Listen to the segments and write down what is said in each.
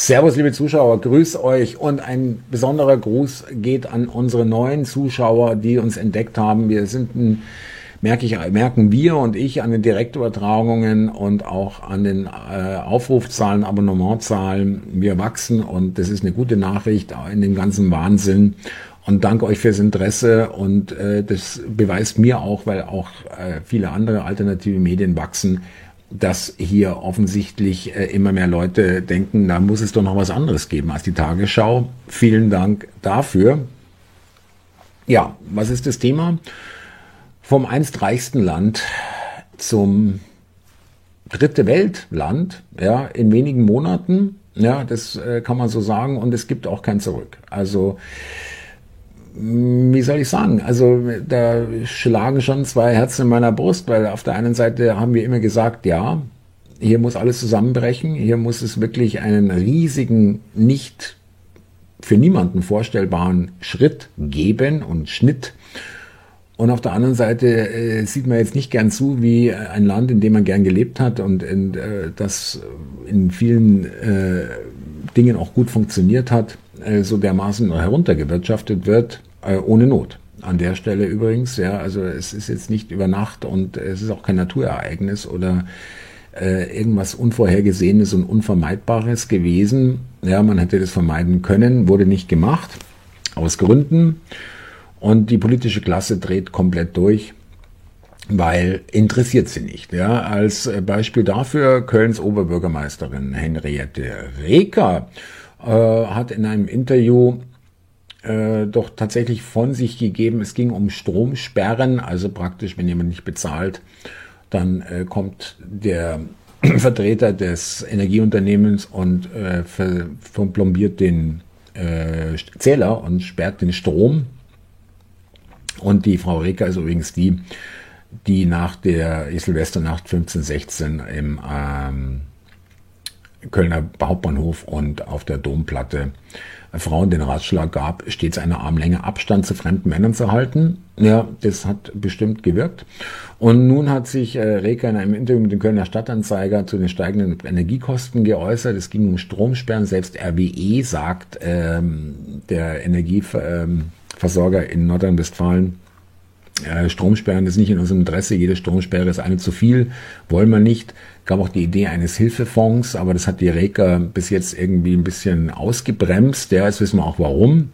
Servus, liebe Zuschauer, grüß euch und ein besonderer Gruß geht an unsere neuen Zuschauer, die uns entdeckt haben. Wir sind ein merke ich, merken wir und ich an den Direktübertragungen und auch an den äh, Aufrufzahlen, Abonnementzahlen. Wir wachsen und das ist eine gute Nachricht in dem ganzen Wahnsinn. Und danke euch fürs Interesse und äh, das beweist mir auch, weil auch äh, viele andere alternative Medien wachsen, dass hier offensichtlich äh, immer mehr Leute denken, da muss es doch noch was anderes geben als die Tagesschau. Vielen Dank dafür. Ja, was ist das Thema? Vom einst reichsten Land zum dritte Weltland, ja, in wenigen Monaten, ja, das äh, kann man so sagen und es gibt auch kein Zurück. Also, wie soll ich sagen? Also da schlagen schon zwei Herzen in meiner Brust, weil auf der einen Seite haben wir immer gesagt, ja, hier muss alles zusammenbrechen, hier muss es wirklich einen riesigen, nicht für niemanden vorstellbaren Schritt geben und Schnitt. Und auf der anderen Seite äh, sieht man jetzt nicht gern zu, wie ein Land, in dem man gern gelebt hat und in, äh, das in vielen äh, Dingen auch gut funktioniert hat, äh, so dermaßen heruntergewirtschaftet wird ohne Not. An der Stelle übrigens, ja, also es ist jetzt nicht über Nacht und es ist auch kein Naturereignis oder äh, irgendwas Unvorhergesehenes und Unvermeidbares gewesen. Ja, man hätte das vermeiden können, wurde nicht gemacht, aus Gründen. Und die politische Klasse dreht komplett durch, weil interessiert sie nicht. Ja, als Beispiel dafür Kölns Oberbürgermeisterin Henriette Reker äh, hat in einem Interview äh, doch tatsächlich von sich gegeben. Es ging um Stromsperren, also praktisch, wenn jemand nicht bezahlt, dann äh, kommt der Vertreter des Energieunternehmens und äh, verplombiert den äh, Zähler und sperrt den Strom. Und die Frau Reker ist übrigens die, die nach der Silvesternacht 1516 im ähm, Kölner Hauptbahnhof und auf der Domplatte Frauen den Ratschlag gab, stets eine Armlänge Abstand zu fremden Männern zu halten. Ja, das hat bestimmt gewirkt. Und nun hat sich äh, Reker in einem Interview mit dem Kölner Stadtanzeiger zu den steigenden Energiekosten geäußert. Es ging um Stromsperren. Selbst RWE sagt, ähm, der Energieversorger in Nordrhein-Westfalen, Stromsperren ist nicht in unserem Interesse, jede Stromsperre ist eine zu viel, wollen wir nicht. Gab auch die Idee eines Hilfefonds, aber das hat die Reker bis jetzt irgendwie ein bisschen ausgebremst. Ja, jetzt wissen wir auch warum.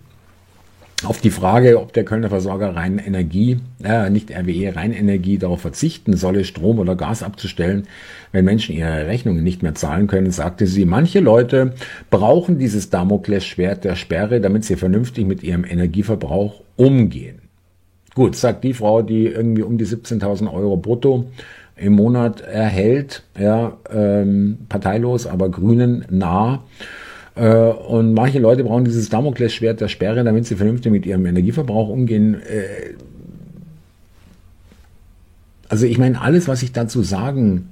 Auf die Frage, ob der Kölner Versorger rein Energie, äh, nicht RWE, rein Energie darauf verzichten solle, Strom oder Gas abzustellen, wenn Menschen ihre Rechnungen nicht mehr zahlen können, sagte sie, manche Leute brauchen dieses Damoklesschwert der Sperre, damit sie vernünftig mit ihrem Energieverbrauch umgehen. Gut, sagt die Frau, die irgendwie um die 17.000 Euro brutto im Monat erhält, ja, ähm, parteilos, aber Grünen nah. Äh, und manche Leute brauchen dieses Damoklesschwert der Sperre, damit sie vernünftig mit ihrem Energieverbrauch umgehen. Äh, also ich meine, alles, was ich dazu sagen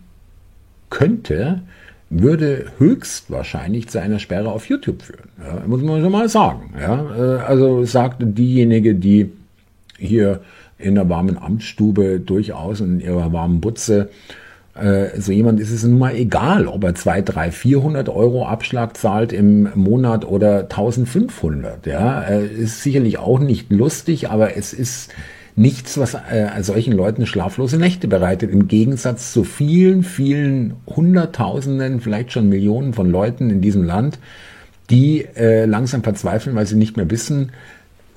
könnte, würde höchstwahrscheinlich zu einer Sperre auf YouTube führen. Ja, muss man schon mal sagen. Ja, äh, also sagte diejenige, die hier in der warmen Amtsstube durchaus in ihrer warmen Butze. Äh, so jemand ist es nun mal egal, ob er 2, 3, 400 Euro Abschlag zahlt im Monat oder 1500. Ja, äh, ist sicherlich auch nicht lustig, aber es ist nichts, was äh, solchen Leuten schlaflose Nächte bereitet. Im Gegensatz zu vielen, vielen Hunderttausenden, vielleicht schon Millionen von Leuten in diesem Land, die langsam verzweifeln, weil sie nicht mehr wissen,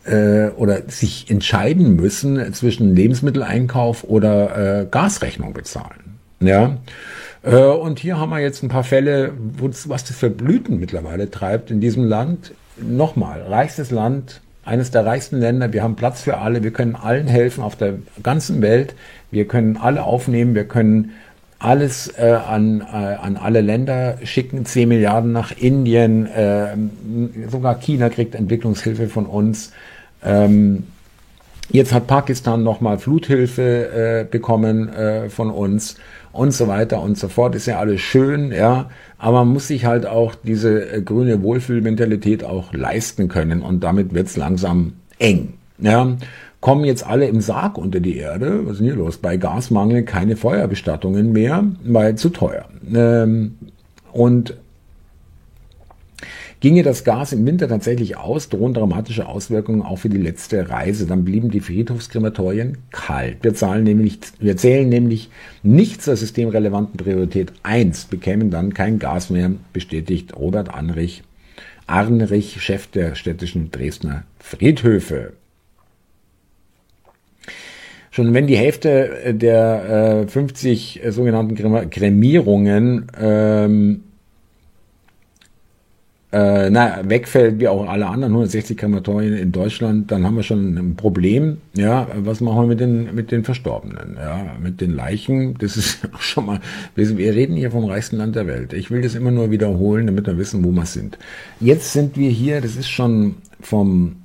äh, oder sich entscheiden müssen zwischen Lebensmitteleinkauf oder äh, Gasrechnung bezahlen. Ja. Äh, und hier haben wir jetzt ein paar Fälle, was das für Blüten mittlerweile treibt in diesem Land. Nochmal, reichstes Land, eines der reichsten Länder. Wir haben Platz für alle. Wir können allen helfen auf der ganzen Welt. Wir können alle aufnehmen. Wir können alles äh, an, äh, an alle Länder schicken. 10 Milliarden nach Indien. Äh, sogar China kriegt Entwicklungshilfe von uns. Ähm, jetzt hat Pakistan nochmal Fluthilfe äh, bekommen äh, von uns und so weiter und so fort. Ist ja alles schön, ja. Aber man muss sich halt auch diese äh, grüne Wohlfühlmentalität auch leisten können und damit wird's langsam eng. Ja. Kommen jetzt alle im Sarg unter die Erde? Was ist denn hier los? Bei Gasmangel keine Feuerbestattungen mehr, weil zu teuer. Ähm, und Ginge das Gas im Winter tatsächlich aus, drohen dramatische Auswirkungen auch für die letzte Reise. Dann blieben die Friedhofskrematorien kalt. Wir, zahlen nämlich, wir zählen nämlich nicht zur systemrelevanten Priorität 1, bekämen dann kein Gas mehr, bestätigt Robert Anrich, Arnrich, Chef der städtischen Dresdner Friedhöfe. Schon wenn die Hälfte der äh, 50 äh, sogenannten Kremierungen ähm, äh, na, wegfällt, wie auch alle anderen 160 Krematorien in Deutschland, dann haben wir schon ein Problem. Ja, was machen wir mit den, mit den Verstorbenen? Ja, mit den Leichen, das ist schon mal, wir, wir reden hier vom reichsten Land der Welt. Ich will das immer nur wiederholen, damit wir wissen, wo wir sind. Jetzt sind wir hier, das ist schon vom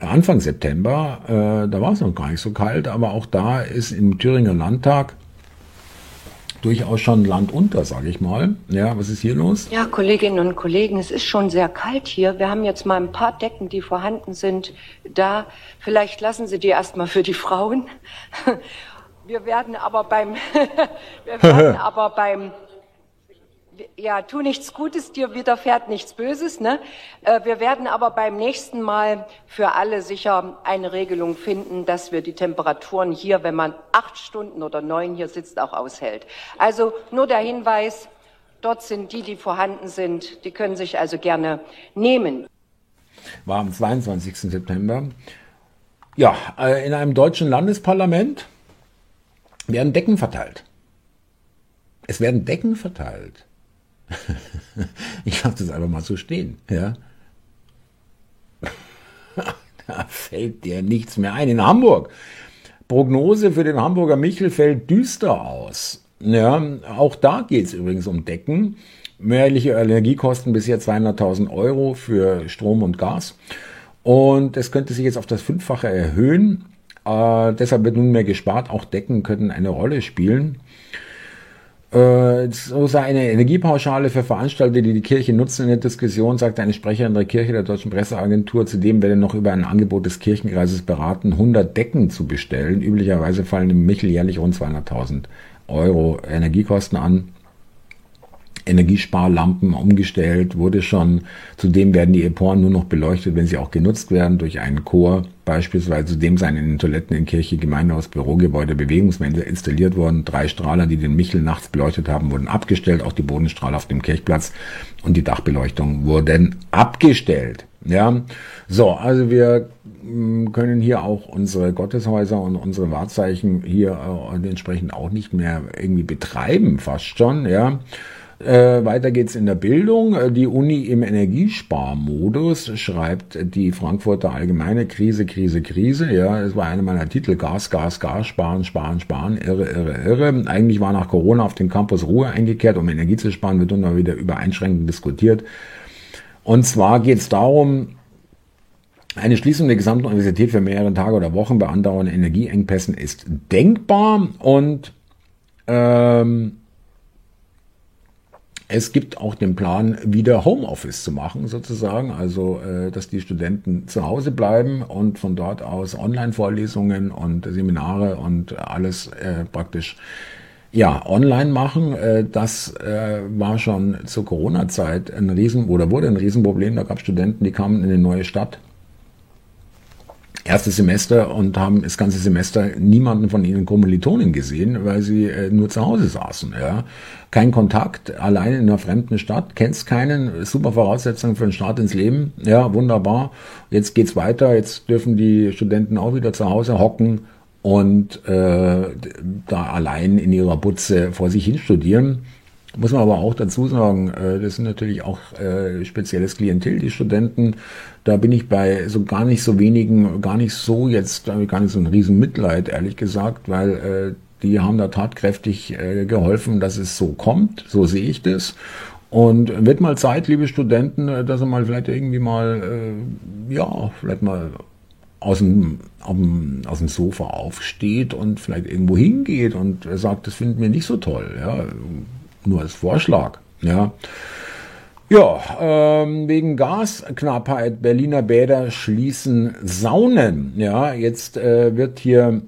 Anfang September, äh, da war es noch gar nicht so kalt, aber auch da ist im Thüringer Landtag durchaus schon Land unter, sage ich mal. Ja, was ist hier los? Ja, Kolleginnen und Kollegen, es ist schon sehr kalt hier. Wir haben jetzt mal ein paar Decken, die vorhanden sind, da. Vielleicht lassen Sie die erstmal für die Frauen. Wir werden aber beim, wir werden aber beim ja, tu nichts Gutes, dir widerfährt nichts Böses. Ne? Äh, wir werden aber beim nächsten Mal für alle sicher eine Regelung finden, dass wir die Temperaturen hier, wenn man acht Stunden oder neun hier sitzt, auch aushält. Also nur der Hinweis, dort sind die, die vorhanden sind, die können sich also gerne nehmen. War am 22. September. Ja, äh, in einem deutschen Landesparlament werden Decken verteilt. Es werden Decken verteilt. ich lasse das einfach mal so stehen. Ja. da fällt dir nichts mehr ein. In Hamburg. Prognose für den Hamburger Michel fällt düster aus. Ja, auch da geht es übrigens um Decken. Mehrliche Energiekosten bisher 200.000 Euro für Strom und Gas. Und es könnte sich jetzt auf das Fünffache erhöhen. Äh, deshalb wird nunmehr gespart. Auch Decken könnten eine Rolle spielen. Äh, so sei eine Energiepauschale für Veranstalter, die die Kirche nutzen in der Diskussion, sagte eine Sprecherin der Kirche der Deutschen Presseagentur. Zudem werde noch über ein Angebot des Kirchenkreises beraten, 100 Decken zu bestellen. Üblicherweise fallen im Michel jährlich rund 200.000 Euro Energiekosten an. Energiesparlampen umgestellt, wurde schon. Zudem werden die Eporen nur noch beleuchtet, wenn sie auch genutzt werden durch einen Chor. Beispielsweise zudem seien in den Toiletten in Kirche, Gemeindehaus, Bürogebäude Bewegungsmelder installiert worden. Drei Strahler, die den Michel nachts beleuchtet haben, wurden abgestellt. Auch die Bodenstrahler auf dem Kirchplatz und die Dachbeleuchtung wurden abgestellt. Ja, so, also wir mm, können hier auch unsere Gotteshäuser und unsere Wahrzeichen hier äh, entsprechend auch nicht mehr irgendwie betreiben, fast schon, ja. Äh, weiter geht's in der Bildung. Äh, die Uni im Energiesparmodus schreibt die Frankfurter Allgemeine Krise, Krise, Krise. Ja, es war einer meiner Titel. Gas, Gas, Gas, sparen, sparen, sparen. Irre, irre, irre. Eigentlich war nach Corona auf dem Campus Ruhe eingekehrt, um Energie zu sparen, wird nun mal wieder über Einschränkungen diskutiert. Und zwar geht's darum, eine Schließung der gesamten Universität für mehrere Tage oder Wochen bei andauernden Energieengpässen ist denkbar und ähm, es gibt auch den Plan, wieder Homeoffice zu machen, sozusagen, also äh, dass die Studenten zu Hause bleiben und von dort aus Online-Vorlesungen und Seminare und alles äh, praktisch ja online machen. Äh, das war schon zur Corona-Zeit ein Riesen oder wurde ein Riesenproblem. Da gab es Studenten, die kamen in eine neue Stadt erstes Semester und haben das ganze Semester niemanden von ihren Kommilitonen gesehen, weil sie äh, nur zu Hause saßen. Ja. Kein Kontakt, allein in einer fremden Stadt, kennst keinen, super Voraussetzung für einen Start ins Leben. Ja, wunderbar. Jetzt geht's weiter, jetzt dürfen die Studenten auch wieder zu Hause hocken und äh, da allein in ihrer Butze vor sich hin studieren. Muss man aber auch dazu sagen, äh, das sind natürlich auch äh, spezielles Klientel, die Studenten. Da bin ich bei so gar nicht so wenigen, gar nicht so jetzt, gar nicht so ein Riesenmitleid, ehrlich gesagt, weil äh, die haben da tatkräftig geholfen, dass es so kommt. So sehe ich das. Und wird mal Zeit, liebe Studenten, dass ihr mal vielleicht irgendwie mal, ja, vielleicht mal aus dem, aus dem Sofa aufsteht und vielleicht irgendwo hingeht und sagt, das finden wir nicht so toll. Ja nur als Vorschlag. Ja. Ja, ähm, wegen Gasknappheit Berliner Bäder schließen Saunen. Ja, jetzt äh, wird hier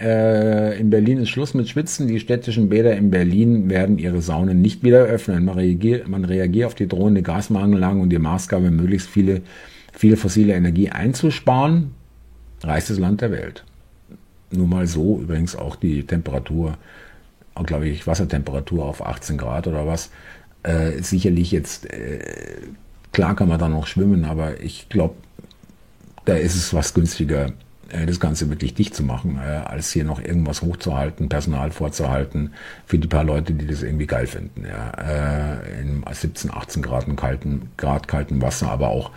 Äh, in Berlin ist Schluss mit Schwitzen. Die städtischen Bäder in Berlin werden ihre Saunen nicht wieder öffnen. Man reagiert, man reagiert auf die drohende Gasmangellage und die Maßgabe, möglichst viele, viel fossile Energie einzusparen. Reichstes Land der Welt. Nur mal so, übrigens auch die Temperatur, glaube ich, Wassertemperatur auf 18 Grad oder was. Äh, sicherlich jetzt, äh, klar kann man da noch schwimmen, aber ich glaube, da ist es was günstiger, äh, das Ganze wirklich dicht zu machen, äh, als hier noch irgendwas hochzuhalten, Personal vorzuhalten für die paar Leute, die das irgendwie geil finden. Ja. Äh, in 17, 18 Grad kalten, Grad kalten Wasser, aber auch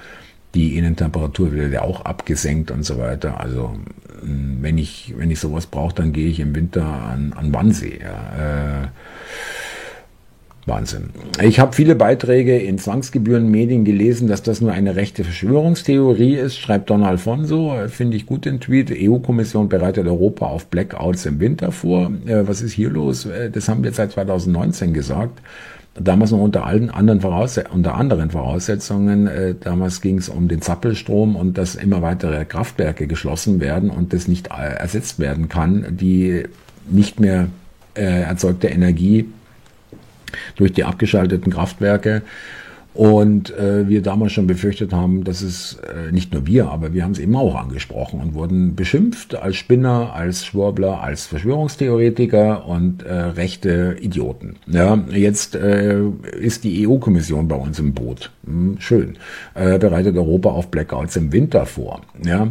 die Innentemperatur wird ja auch abgesenkt und so weiter. Also wenn ich, wenn ich sowas brauche, dann gehe ich im Winter an, an Wannsee. Ja. Äh, Wahnsinn. Ich habe viele Beiträge in Zwangsgebührenmedien gelesen, dass das nur eine rechte Verschwörungstheorie ist, schreibt Don Alfonso. Finde ich gut den Tweet. EU-Kommission bereitet Europa auf Blackouts im Winter vor. Äh, was ist hier los? Äh, das haben wir seit 2019 gesagt. Damals noch unter allen anderen, Vorausset unter anderen Voraussetzungen. Äh, damals ging es um den Zappelstrom und dass immer weitere Kraftwerke geschlossen werden und das nicht äh, ersetzt werden kann, die nicht mehr äh, erzeugte Energie durch die abgeschalteten Kraftwerke. Und äh, wir damals schon befürchtet haben, dass es äh, nicht nur wir, aber wir haben es eben auch angesprochen und wurden beschimpft als Spinner, als Schwurbler, als Verschwörungstheoretiker und äh, rechte Idioten. Ja, jetzt äh, ist die EU-Kommission bei uns im Boot. Hm, schön. Äh, bereitet Europa auf Blackouts im Winter vor. Ja.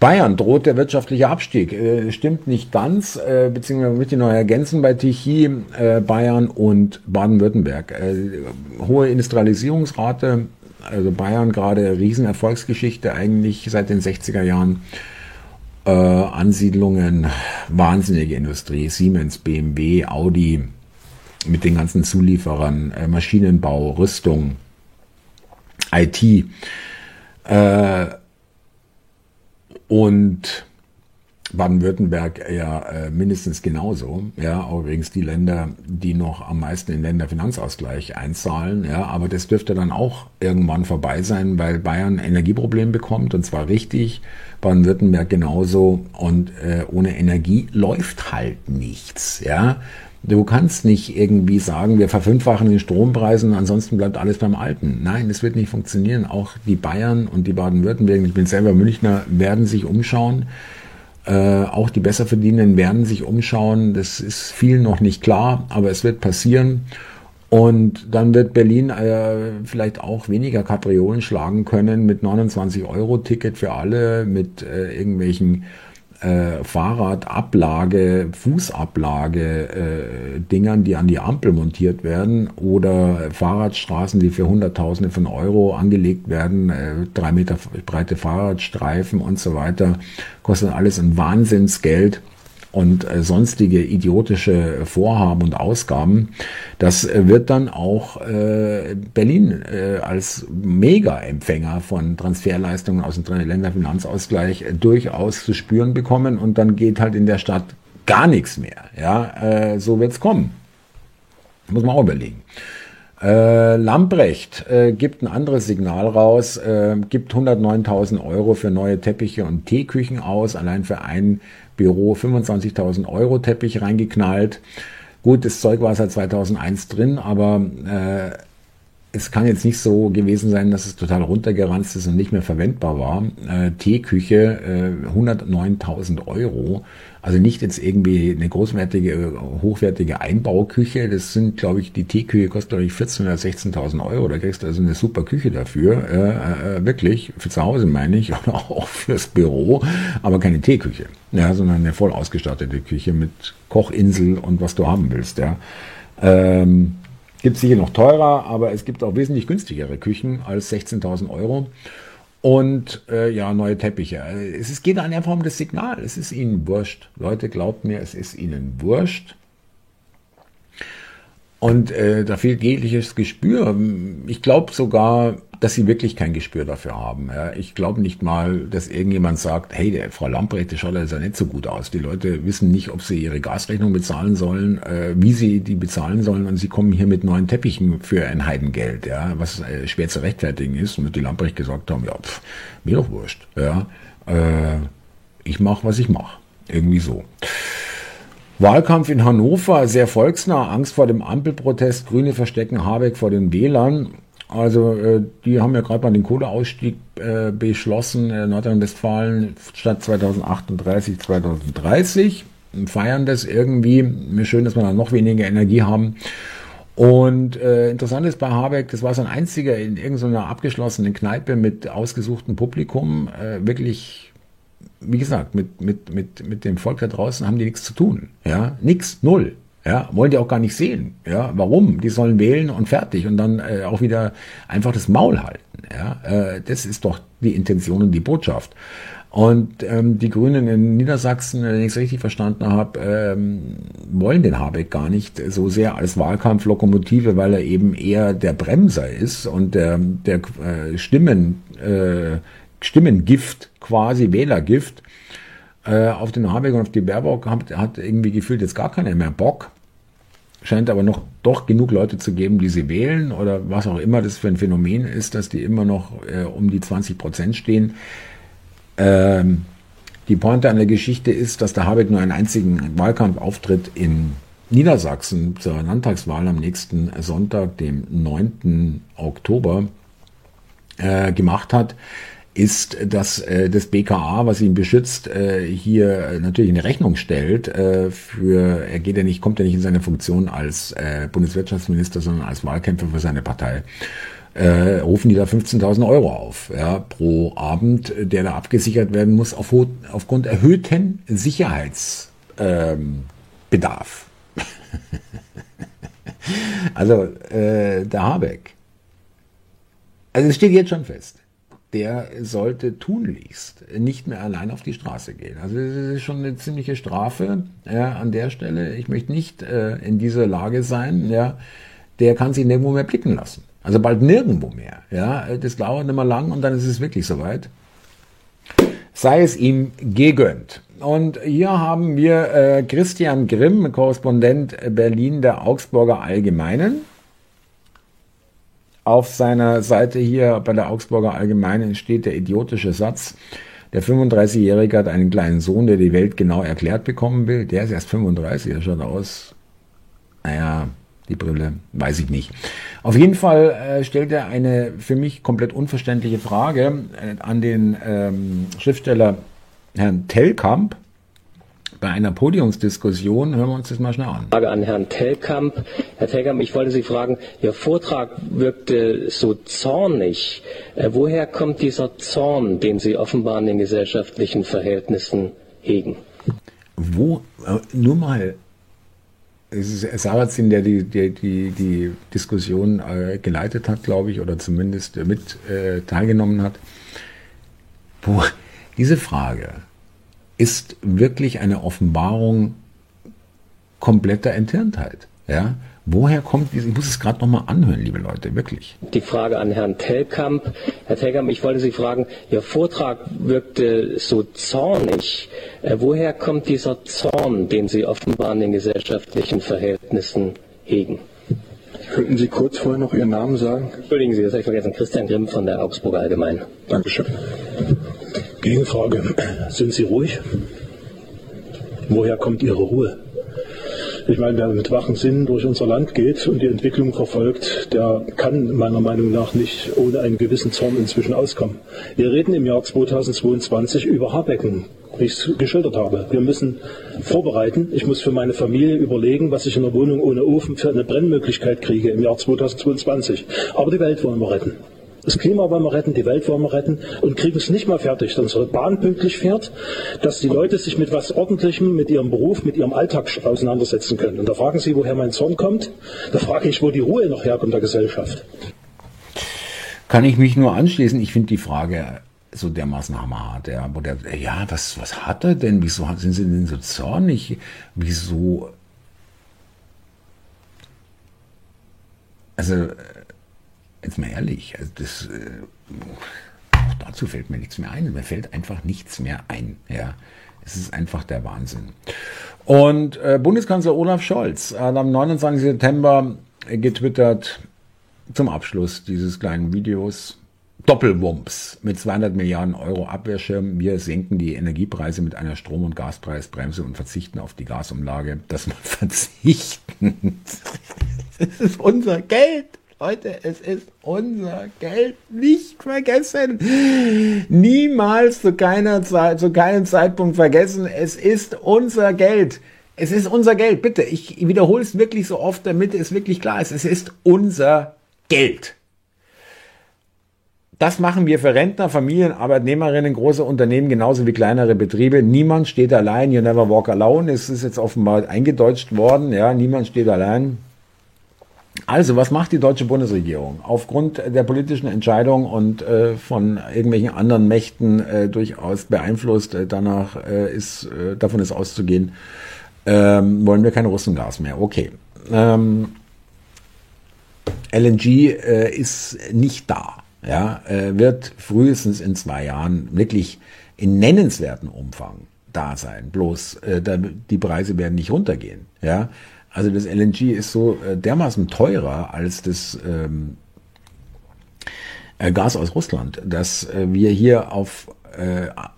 Bayern droht der wirtschaftliche Abstieg. Äh, stimmt nicht ganz, äh, beziehungsweise möchte ich noch ergänzen bei Tichy, äh, Bayern und Baden-Württemberg. Äh, hohe Industrialisierungsrate, also Bayern gerade Riesenerfolgsgeschichte eigentlich seit den 60er Jahren. Äh, Ansiedlungen, wahnsinnige Industrie, Siemens, BMW, Audi mit den ganzen Zulieferern, äh, Maschinenbau, Rüstung, IT. Äh, und Baden-Württemberg ja äh, mindestens genauso. Ja, übrigens die Länder, die noch am meisten in Länderfinanzausgleich einzahlen. Ja, aber das dürfte dann auch irgendwann vorbei sein, weil Bayern Energieproblem bekommt und zwar richtig. Baden-Württemberg genauso und äh, ohne Energie läuft halt nichts. Ja, Du kannst nicht irgendwie sagen, wir verfünffachen den Strompreisen, ansonsten bleibt alles beim Alten. Nein, das wird nicht funktionieren. Auch die Bayern und die Baden-Württemberg, ich bin selber Münchner, werden sich umschauen. Äh, auch die Besserverdienenden werden sich umschauen. Das ist viel noch nicht klar, aber es wird passieren. Und dann wird Berlin äh, vielleicht auch weniger Kapriolen schlagen können mit 29 Euro Ticket für alle, mit äh, irgendwelchen äh, Fahrradablage, Fußablage äh, Dingern, die an die Ampel montiert werden oder Fahrradstraßen, die für Hunderttausende von Euro angelegt werden, äh, drei Meter breite Fahrradstreifen und so weiter, kostet alles ein Wahnsinnsgeld und äh, sonstige idiotische Vorhaben und Ausgaben, das äh, wird dann auch äh, Berlin als Mega-Empfänger von Transferleistungen aus dem Länderfinanzausgleich durchaus zu spüren bekommen und dann geht halt in der Stadt gar nichts mehr. Ja, so wird's kommen. Muss man auch überlegen. Äh, Lamprecht äh, gibt ein anderes Signal raus, äh, gibt 109.000 Euro für neue Teppiche und Teeküchen aus, allein für ein Büro 25.000 Euro Teppich reingeknallt. Gut, das Zeug war seit 2001 drin, aber äh, es kann jetzt nicht so gewesen sein, dass es total runtergeranzt ist und nicht mehr verwendbar war. Äh, Teeküche, äh, 109.000 Euro. Also nicht jetzt irgendwie eine großwertige, hochwertige Einbauküche. Das sind, glaube ich, die Teeküche kostet, glaube ich, 14.000 oder 16.000 Euro. Da kriegst du also eine super Küche dafür. Äh, äh, wirklich, für zu Hause meine ich, oder auch fürs Büro. Aber keine Teeküche, ja, sondern eine voll ausgestattete Küche mit Kochinsel und was du haben willst. Ja. Ähm, Gibt sicher noch teurer, aber es gibt auch wesentlich günstigere Küchen als 16.000 Euro. Und äh, ja, neue Teppiche. Es ist, geht einfach um das Signal. Es ist ihnen wurscht. Leute, glaubt mir, es ist ihnen wurscht. Und äh, da fehlt jegliches Gespür. Ich glaube sogar, dass sie wirklich kein Gespür dafür haben. Ja. Ich glaube nicht mal, dass irgendjemand sagt, hey, der Frau Lamprecht, der schaut ja nicht so gut aus. Die Leute wissen nicht, ob sie ihre Gasrechnung bezahlen sollen, äh, wie sie die bezahlen sollen und sie kommen hier mit neuen Teppichen für ein Heidengeld, ja, was äh, schwer zu rechtfertigen ist. Und die Lamprecht gesagt haben, ja, pff, mir doch wurscht. Ja. Äh, ich mache, was ich mache. Irgendwie so. Wahlkampf in Hannover, sehr volksnah, Angst vor dem Ampelprotest, Grüne verstecken Habeck vor den Wählern. Also äh, die haben ja gerade mal den Kohleausstieg äh, beschlossen, äh, Nordrhein-Westfalen statt 2038 2030 feiern das irgendwie. Schön, dass wir da noch weniger Energie haben. Und äh, interessant ist bei Habeck, das war sein einziger in irgendeiner abgeschlossenen Kneipe mit ausgesuchtem Publikum, äh, wirklich, wie gesagt, mit, mit, mit, mit dem Volk da draußen haben die nichts zu tun. Ja, nix, null. Ja, wollen die auch gar nicht sehen. Ja, warum? Die sollen wählen und fertig und dann äh, auch wieder einfach das Maul halten. Ja, äh, das ist doch die Intention und die Botschaft. Und ähm, die Grünen in Niedersachsen, wenn ich es richtig verstanden habe, ähm, wollen den Habeck gar nicht so sehr als Wahlkampflokomotive, weil er eben eher der Bremser ist und der, der äh, Stimmen, äh, Stimmengift, quasi Wählergift. Äh, auf den Habeck und auf die Baerbock hat, hat irgendwie gefühlt jetzt gar keiner mehr Bock. Scheint aber noch doch genug Leute zu geben, die sie wählen oder was auch immer das für ein Phänomen ist, dass die immer noch äh, um die 20 Prozent stehen. Ähm, die Pointe an der Geschichte ist, dass der Habeck nur einen einzigen Wahlkampfauftritt in Niedersachsen zur Landtagswahl am nächsten Sonntag, dem 9. Oktober, äh, gemacht hat, ist, dass äh, das BKA, was ihn beschützt, äh, hier natürlich eine Rechnung stellt äh, für, er geht ja nicht, kommt ja nicht in seine Funktion als äh, Bundeswirtschaftsminister, sondern als Wahlkämpfer für seine Partei äh, rufen die da 15.000 Euro auf ja, pro Abend, der da abgesichert werden muss auf, aufgrund erhöhten Sicherheitsbedarf. Ähm, also äh, der Habeck. Also es steht jetzt schon fest, der sollte tunlichst nicht mehr allein auf die Straße gehen. Also das ist schon eine ziemliche Strafe ja, an der Stelle. Ich möchte nicht äh, in dieser Lage sein. Ja, der kann sich nirgendwo mehr blicken lassen. Also bald nirgendwo mehr. Ja, das dauert nicht mehr lang und dann ist es wirklich soweit. Sei es ihm gegönnt. Und hier haben wir äh, Christian Grimm, Korrespondent Berlin der Augsburger Allgemeinen. Auf seiner Seite hier bei der Augsburger Allgemeinen steht der idiotische Satz, der 35-Jährige hat einen kleinen Sohn, der die Welt genau erklärt bekommen will. Der ist erst 35, er schaut aus, naja, die Brille, weiß ich nicht. Auf jeden Fall äh, stellt er eine für mich komplett unverständliche Frage äh, an den ähm, Schriftsteller Herrn Tellkamp. Bei einer Podiumsdiskussion hören wir uns das mal schnell an. Frage an Herrn Tellkamp. Herr Tellkamp, ich wollte Sie fragen, Ihr Vortrag wirkte so zornig. Äh, woher kommt dieser Zorn, den Sie offenbar in den gesellschaftlichen Verhältnissen hegen? Wo, äh, nur mal es ist Sarrazin, der die, die, die, die Diskussion äh, geleitet hat, glaube ich, oder zumindest mit äh, teilgenommen hat. Wo, diese Frage ist wirklich eine Offenbarung kompletter Enthirntheit. Ja? Woher kommt diese, ich muss es gerade nochmal anhören, liebe Leute, wirklich. Die Frage an Herrn Tellkamp. Herr Tellkamp, ich wollte Sie fragen, Ihr Vortrag wirkte so zornig. Äh, woher kommt dieser Zorn, den Sie offenbar in den gesellschaftlichen Verhältnissen hegen? Könnten Sie kurz vorher noch Ihren Namen sagen? Entschuldigen Sie, das habe ich vergessen. Christian Grimm von der Augsburger Allgemeinen. Dankeschön. Gegenfrage. Sind Sie ruhig? Woher kommt Ihre Ruhe? Ich meine, wer mit wachen Sinnen durch unser Land geht und die Entwicklung verfolgt, der kann meiner Meinung nach nicht ohne einen gewissen Zorn inzwischen auskommen. Wir reden im Jahr 2022 über Habecken, wie ich es geschildert habe. Wir müssen vorbereiten. Ich muss für meine Familie überlegen, was ich in der Wohnung ohne Ofen für eine Brennmöglichkeit kriege im Jahr 2022. Aber die Welt wollen wir retten. Das Klima wollen wir retten, die Welt wollen wir retten und kriegen es nicht mal fertig, dass unsere Bahn pünktlich fährt, dass die Leute sich mit was Ordentlichem, mit ihrem Beruf, mit ihrem Alltag auseinandersetzen können. Und da fragen Sie, woher mein Zorn kommt. Da frage ich, wo die Ruhe noch herkommt der Gesellschaft. Kann ich mich nur anschließen. Ich finde die Frage so dermaßen hammerhart. Ja, der, ja was, was hat er denn? Wieso sind Sie denn so zornig? Wieso? Also, jetzt mal ehrlich, also das, äh, auch dazu fällt mir nichts mehr ein. Mir fällt einfach nichts mehr ein. Ja, es ist einfach der Wahnsinn. Und äh, Bundeskanzler Olaf Scholz hat am 29. September getwittert zum Abschluss dieses kleinen Videos. Doppelwumps mit 200 Milliarden Euro Abwehrschirm. Wir senken die Energiepreise mit einer Strom- und Gaspreisbremse und verzichten auf die Gasumlage. Das mal verzichten. Es ist unser Geld. Leute, es ist unser Geld. Nicht vergessen. Niemals zu keiner Zeit, zu keinem Zeitpunkt vergessen. Es ist unser Geld. Es ist unser Geld. Bitte, ich wiederhole es wirklich so oft, damit es wirklich klar ist. Es ist unser Geld. Das machen wir für Rentner, Familien, Arbeitnehmerinnen, große Unternehmen genauso wie kleinere Betriebe. Niemand steht allein. You never walk alone. Es ist jetzt offenbar eingedeutscht worden. Ja, niemand steht allein. Also, was macht die deutsche Bundesregierung? Aufgrund der politischen Entscheidung und äh, von irgendwelchen anderen Mächten äh, durchaus beeinflusst, äh, danach äh, ist, äh, davon ist auszugehen, ähm, wollen wir kein Russengas mehr. Okay. Ähm, LNG äh, ist nicht da ja, wird frühestens in zwei Jahren wirklich in nennenswerten Umfang da sein. Bloß die Preise werden nicht runtergehen. Ja, also das LNG ist so äh, dermaßen teurer als das ähm, äh, Gas aus Russland, dass äh, wir hier auf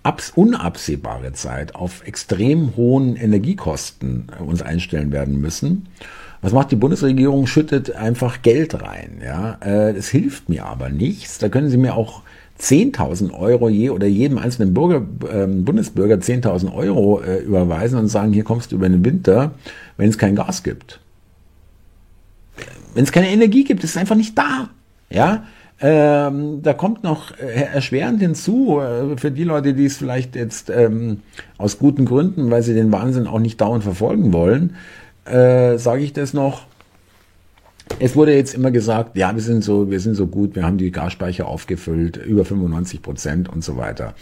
abs unabsehbare Zeit auf extrem hohen Energiekosten uns einstellen werden müssen. Was macht die Bundesregierung? Schüttet einfach Geld rein. Ja, das hilft mir aber nichts. Da können Sie mir auch 10.000 Euro je oder jedem einzelnen Bürger, äh, Bundesbürger 10.000 Euro äh, überweisen und sagen, hier kommst du über den Winter, wenn es kein Gas gibt. Wenn es keine Energie gibt, ist es einfach nicht da. Ja, ähm, da kommt noch äh, erschwerend hinzu, äh, für die Leute, die es vielleicht jetzt ähm, aus guten Gründen, weil sie den Wahnsinn auch nicht dauernd verfolgen wollen, äh, sage ich das noch. Es wurde jetzt immer gesagt, ja, wir sind so, wir sind so gut, wir haben die Gasspeicher aufgefüllt, über 95 Prozent und so weiter.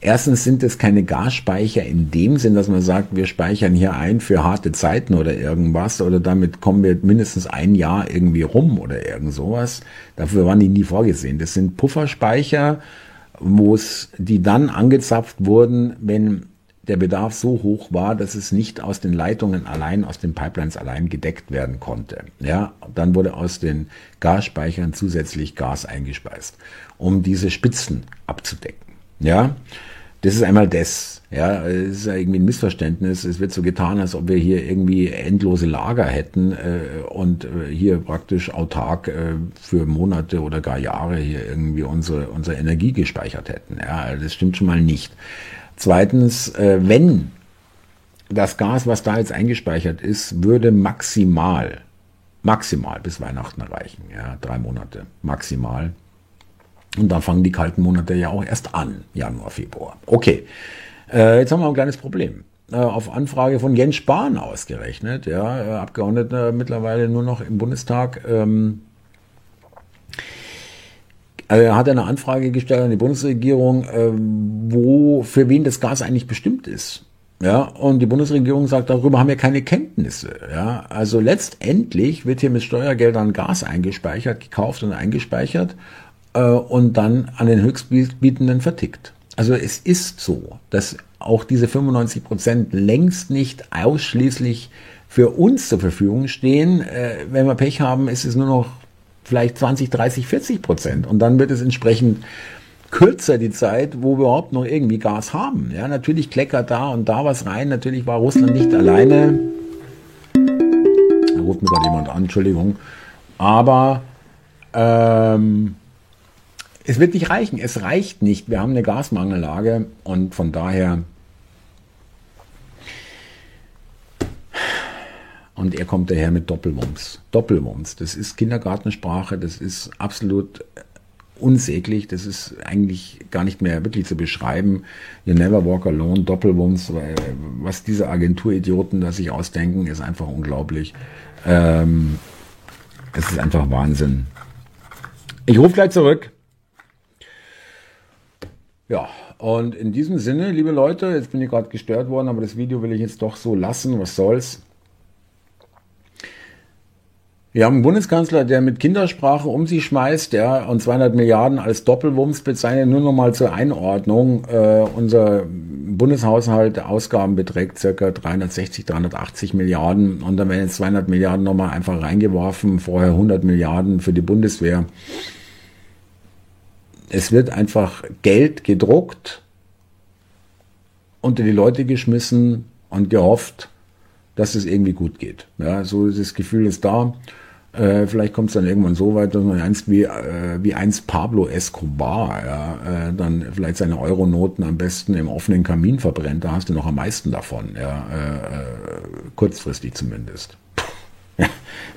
Erstens sind es keine Gasspeicher in dem Sinn, dass man sagt, wir speichern hier ein für harte Zeiten oder irgendwas oder damit kommen wir mindestens ein Jahr irgendwie rum oder irgend sowas. Dafür waren die nie vorgesehen. Das sind Pufferspeicher, wo es, die dann angezapft wurden, wenn der Bedarf so hoch war, dass es nicht aus den Leitungen allein, aus den Pipelines allein gedeckt werden konnte. Ja, dann wurde aus den Gasspeichern zusätzlich Gas eingespeist, um diese Spitzen abzudecken. Ja, das ist einmal das. Ja, es ist ja irgendwie ein Missverständnis. Es wird so getan, als ob wir hier irgendwie endlose Lager hätten äh, und äh, hier praktisch autark äh, für Monate oder gar Jahre hier irgendwie unsere, unsere Energie gespeichert hätten. Ja, das stimmt schon mal nicht. Zweitens, äh, wenn das Gas, was da jetzt eingespeichert ist, würde maximal, maximal bis Weihnachten reichen. Ja, drei Monate maximal. Und dann fangen die kalten Monate ja auch erst an, Januar, Februar. Okay, äh, jetzt haben wir ein kleines Problem. Äh, auf Anfrage von Jens Spahn ausgerechnet, ja, äh, Abgeordneter mittlerweile nur noch im Bundestag, ähm, also er hat eine Anfrage gestellt an die Bundesregierung, äh, wo für wen das Gas eigentlich bestimmt ist. Ja, und die Bundesregierung sagt, darüber haben wir keine Kenntnisse. Ja, also letztendlich wird hier mit Steuergeldern Gas eingespeichert, gekauft und eingespeichert äh, und dann an den Höchstbietenden vertickt. Also es ist so, dass auch diese 95 Prozent längst nicht ausschließlich für uns zur Verfügung stehen. Äh, wenn wir Pech haben, ist es nur noch vielleicht 20, 30, 40 Prozent. Und dann wird es entsprechend kürzer die Zeit, wo wir überhaupt noch irgendwie Gas haben. Ja, natürlich kleckert da und da was rein. Natürlich war Russland nicht alleine. Da ruft mir gerade jemand an, Entschuldigung. Aber ähm, es wird nicht reichen. Es reicht nicht. Wir haben eine Gasmangellage und von daher Und er kommt daher mit Doppelwumms. Doppelwumms. Das ist Kindergartensprache, das ist absolut unsäglich, das ist eigentlich gar nicht mehr wirklich zu beschreiben. You never walk alone, Doppelwumms, was diese Agenturidioten da sich ausdenken, ist einfach unglaublich. Ähm, es ist einfach Wahnsinn. Ich rufe gleich zurück. Ja, und in diesem Sinne, liebe Leute, jetzt bin ich gerade gestört worden, aber das Video will ich jetzt doch so lassen, was soll's. Wir haben einen Bundeskanzler, der mit Kindersprache um sich schmeißt, ja, und 200 Milliarden als Doppelwumms bezeichnet. Nur noch mal zur Einordnung. Äh, unser Bundeshaushalt, der Ausgaben beträgt circa 360, 380 Milliarden. Und dann werden jetzt 200 Milliarden nochmal einfach reingeworfen. Vorher 100 Milliarden für die Bundeswehr. es wird einfach Geld gedruckt, unter die Leute geschmissen und gehofft, dass es irgendwie gut geht. Ja, so das Gefühl ist da. Äh, vielleicht kommt es dann irgendwann so weit, dass man einst wie, äh, wie einst Pablo Escobar ja, äh, dann vielleicht seine Euronoten am besten im offenen Kamin verbrennt. Da hast du noch am meisten davon, ja, äh, äh, kurzfristig zumindest.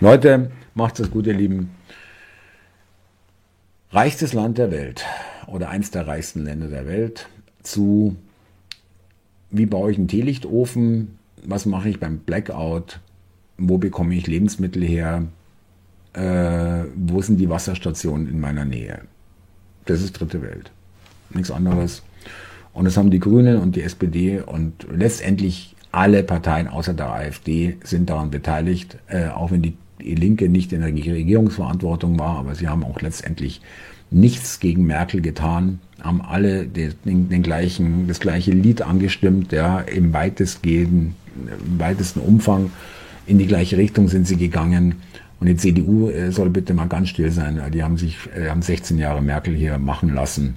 Leute, macht's es gut, ihr Lieben. Reichstes Land der Welt oder eins der reichsten Länder der Welt zu wie baue ich einen Teelichtofen, was mache ich beim Blackout, wo bekomme ich Lebensmittel her, äh, wo sind die Wasserstationen in meiner Nähe. Das ist dritte Welt. Nichts anderes. Und das haben die Grünen und die SPD und letztendlich alle Parteien außer der AfD sind daran beteiligt, äh, auch wenn die, Linke nicht in der Regierungsverantwortung war, aber sie haben auch letztendlich nichts gegen Merkel getan, haben alle den, den gleichen, das gleiche Lied angestimmt, ja, im weitestgehenden, im weitesten Umfang in die gleiche Richtung sind sie gegangen. Und die CDU äh, soll bitte mal ganz still sein. Die haben sich, äh, haben 16 Jahre Merkel hier machen lassen.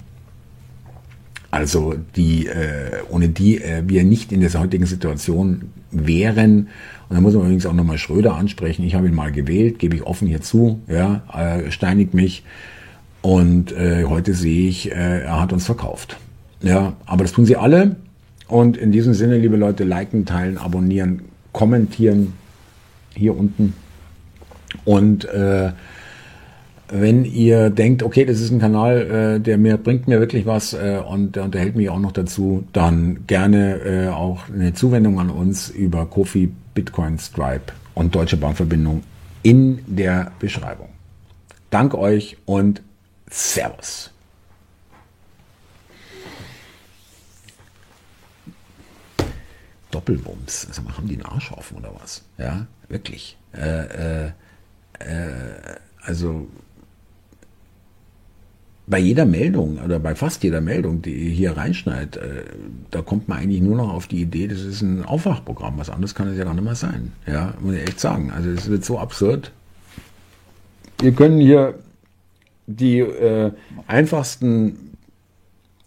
Also die, äh, ohne die äh, wir nicht in der heutigen Situation wären. Und da muss man übrigens auch nochmal Schröder ansprechen. Ich habe ihn mal gewählt, gebe ich offen hier zu. Ja, äh, steinigt mich. Und äh, heute sehe ich, äh, er hat uns verkauft. Ja, aber das tun sie alle. Und in diesem Sinne, liebe Leute, liken, teilen, abonnieren, kommentieren hier unten. Und äh, wenn ihr denkt, okay, das ist ein Kanal, äh, der mir bringt mir wirklich was äh, und der unterhält mich auch noch dazu, dann gerne äh, auch eine Zuwendung an uns über Kofi, Bitcoin, Stripe und Deutsche Bankverbindung in der Beschreibung. Dank euch und Servus. Doppelbums. Also haben die einen Arsch offen oder was? Ja, wirklich. Äh, äh, äh, also bei jeder Meldung oder bei fast jeder Meldung, die hier reinschneidet, äh, da kommt man eigentlich nur noch auf die Idee, das ist ein Aufwachprogramm. Was anderes kann es ja gar nicht mehr sein. Ja, muss ich echt sagen. Also es wird so absurd. Wir können hier die äh, einfachsten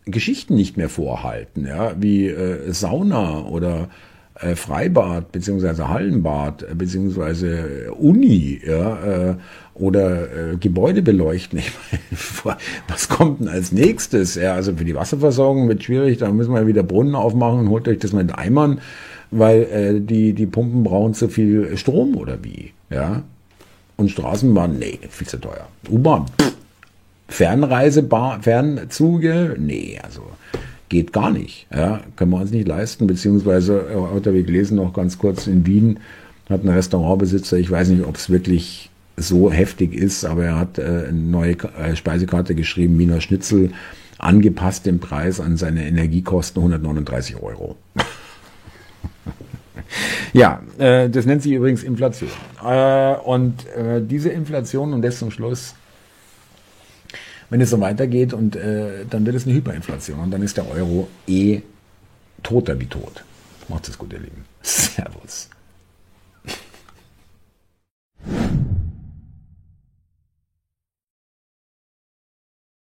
Geschichten nicht mehr vorhalten, ja, wie äh, Sauna oder äh, Freibad beziehungsweise Hallenbad äh, beziehungsweise Uni, ja, äh, oder äh, Gebäude beleuchten. Ich meine, was kommt denn als nächstes? Ja, also für die Wasserversorgung wird schwierig, da müssen wir wieder Brunnen aufmachen und holt euch das mit Eimern, weil äh, die die Pumpen brauchen zu viel Strom oder wie, ja? Und Straßenbahn, nee, viel zu teuer. U-Bahn, Fernreisebar, Fernzüge, nee, also geht gar nicht. Ja, können wir uns nicht leisten, beziehungsweise äh, heute ich gelesen noch ganz kurz in Wien hat ein Restaurantbesitzer, ich weiß nicht, ob es wirklich so heftig ist, aber er hat äh, eine neue äh, Speisekarte geschrieben, Wiener Schnitzel, angepasst den Preis an seine Energiekosten 139 Euro. ja, äh, das nennt sich übrigens Inflation. Äh, und äh, diese Inflation, und das zum Schluss, wenn es so weitergeht und äh, dann wird es eine Hyperinflation und dann ist der Euro eh toter wie tot. Macht es gut, ihr Lieben. Servus.